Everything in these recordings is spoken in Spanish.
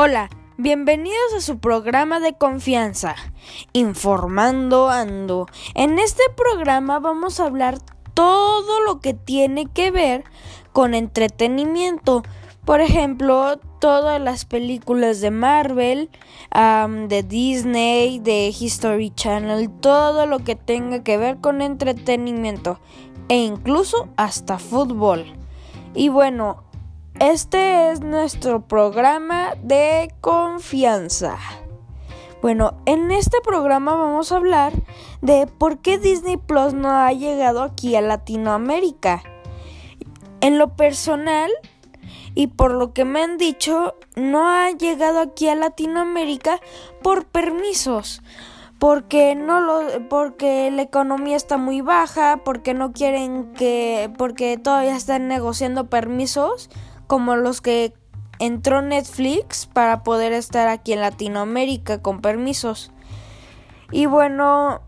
Hola, bienvenidos a su programa de confianza, Informando Ando. En este programa vamos a hablar todo lo que tiene que ver con entretenimiento. Por ejemplo, todas las películas de Marvel, de Disney, de History Channel, todo lo que tenga que ver con entretenimiento e incluso hasta fútbol. Y bueno, este es nuestro programa de confianza. Bueno, en este programa vamos a hablar de por qué Disney Plus no ha llegado aquí a Latinoamérica. En lo personal y por lo que me han dicho, no ha llegado aquí a Latinoamérica por permisos porque no lo porque la economía está muy baja, porque no quieren que porque todavía están negociando permisos como los que entró Netflix para poder estar aquí en Latinoamérica con permisos. Y bueno,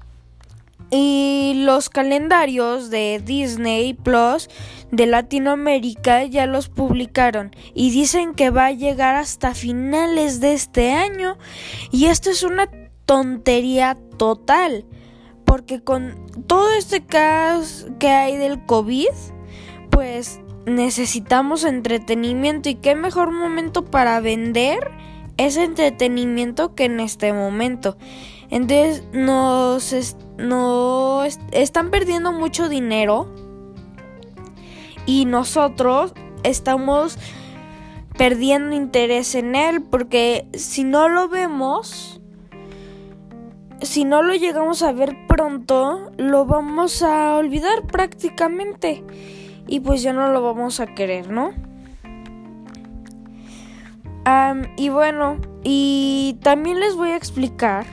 y los calendarios de Disney Plus de Latinoamérica ya los publicaron y dicen que va a llegar hasta finales de este año. Y esto es una tontería total. Porque con todo este caos que hay del COVID, pues necesitamos entretenimiento y qué mejor momento para vender ese entretenimiento que en este momento. Entonces nos, están perdiendo mucho dinero y nosotros estamos perdiendo interés en él porque si no lo vemos, si no lo llegamos a ver pronto, lo vamos a olvidar prácticamente y pues ya no lo vamos a querer, ¿no? y bueno, y también les voy a explicar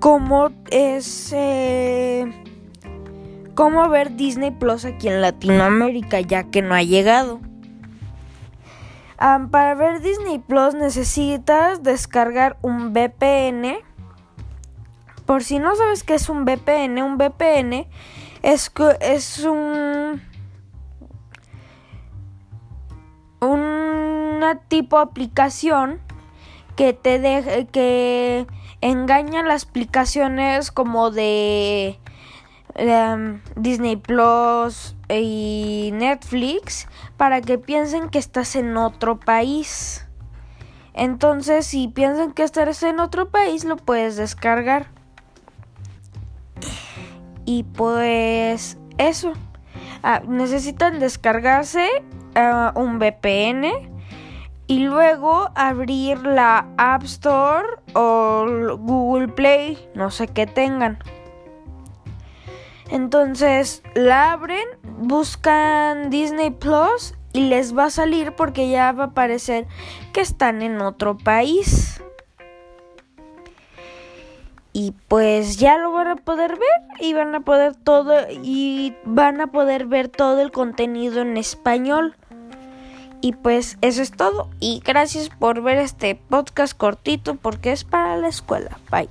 cómo es eh, cómo ver Disney Plus aquí en Latinoamérica, ya que no ha llegado. para ver Disney Plus necesitas descargar un VPN. Por si no sabes qué es un VPN, un VPN es, es un tipo aplicación que te deje que engaña las aplicaciones como de em, Disney Plus y Netflix para que piensen que estás en otro país. Entonces, si piensan que estás en otro país, lo puedes descargar. Y pues eso. Ah, necesitan descargarse un VPN y luego abrir la App Store o Google Play, no sé qué tengan. Entonces la abren, buscan Disney Plus y les va a salir porque ya va a aparecer que están en otro país. Y pues ya lo van a poder ver y van a poder todo y van a poder ver todo el contenido en español. Y pues eso es todo. Y gracias por ver este podcast cortito porque es para la escuela. Bye.